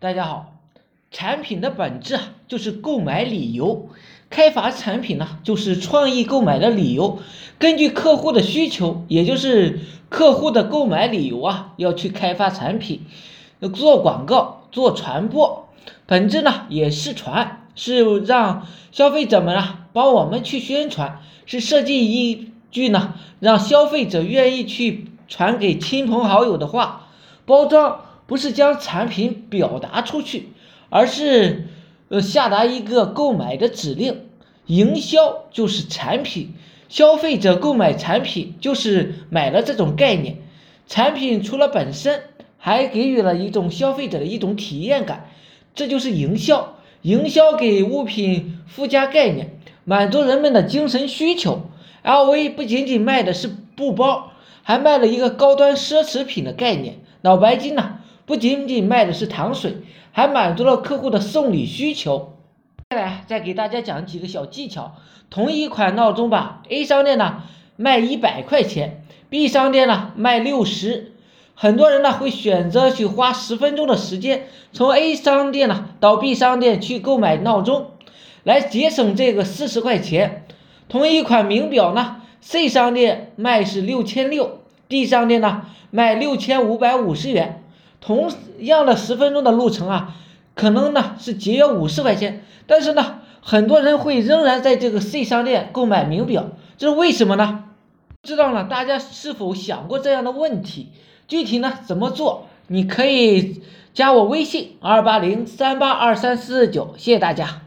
大家好，产品的本质啊就是购买理由，开发产品呢就是创意购买的理由。根据客户的需求，也就是客户的购买理由啊，要去开发产品，做广告、做传播，本质呢也是传，是让消费者们啊帮我们去宣传，是设计一句呢让消费者愿意去传给亲朋好友的话，包装。不是将产品表达出去，而是呃下达一个购买的指令。营销就是产品，消费者购买产品就是买了这种概念。产品除了本身，还给予了一种消费者的一种体验感，这就是营销。营销给物品附加概念，满足人们的精神需求。LV 不仅仅卖的是布包，还卖了一个高端奢侈品的概念。脑白金呢？不仅仅卖的是糖水，还满足了客户的送礼需求。接下来再给大家讲几个小技巧。同一款闹钟吧，A 商店呢卖一百块钱，B 商店呢卖六十。很多人呢会选择去花十分钟的时间，从 A 商店呢到 B 商店去购买闹钟，来节省这个四十块钱。同一款名表呢，C 商店卖是六千六，D 商店呢卖六千五百五十元。同样的十分钟的路程啊，可能呢是节约五十块钱，但是呢，很多人会仍然在这个 C 商店购买名表，这是为什么呢？知道了，大家是否想过这样的问题？具体呢怎么做？你可以加我微信二八零三八二三四九，谢谢大家。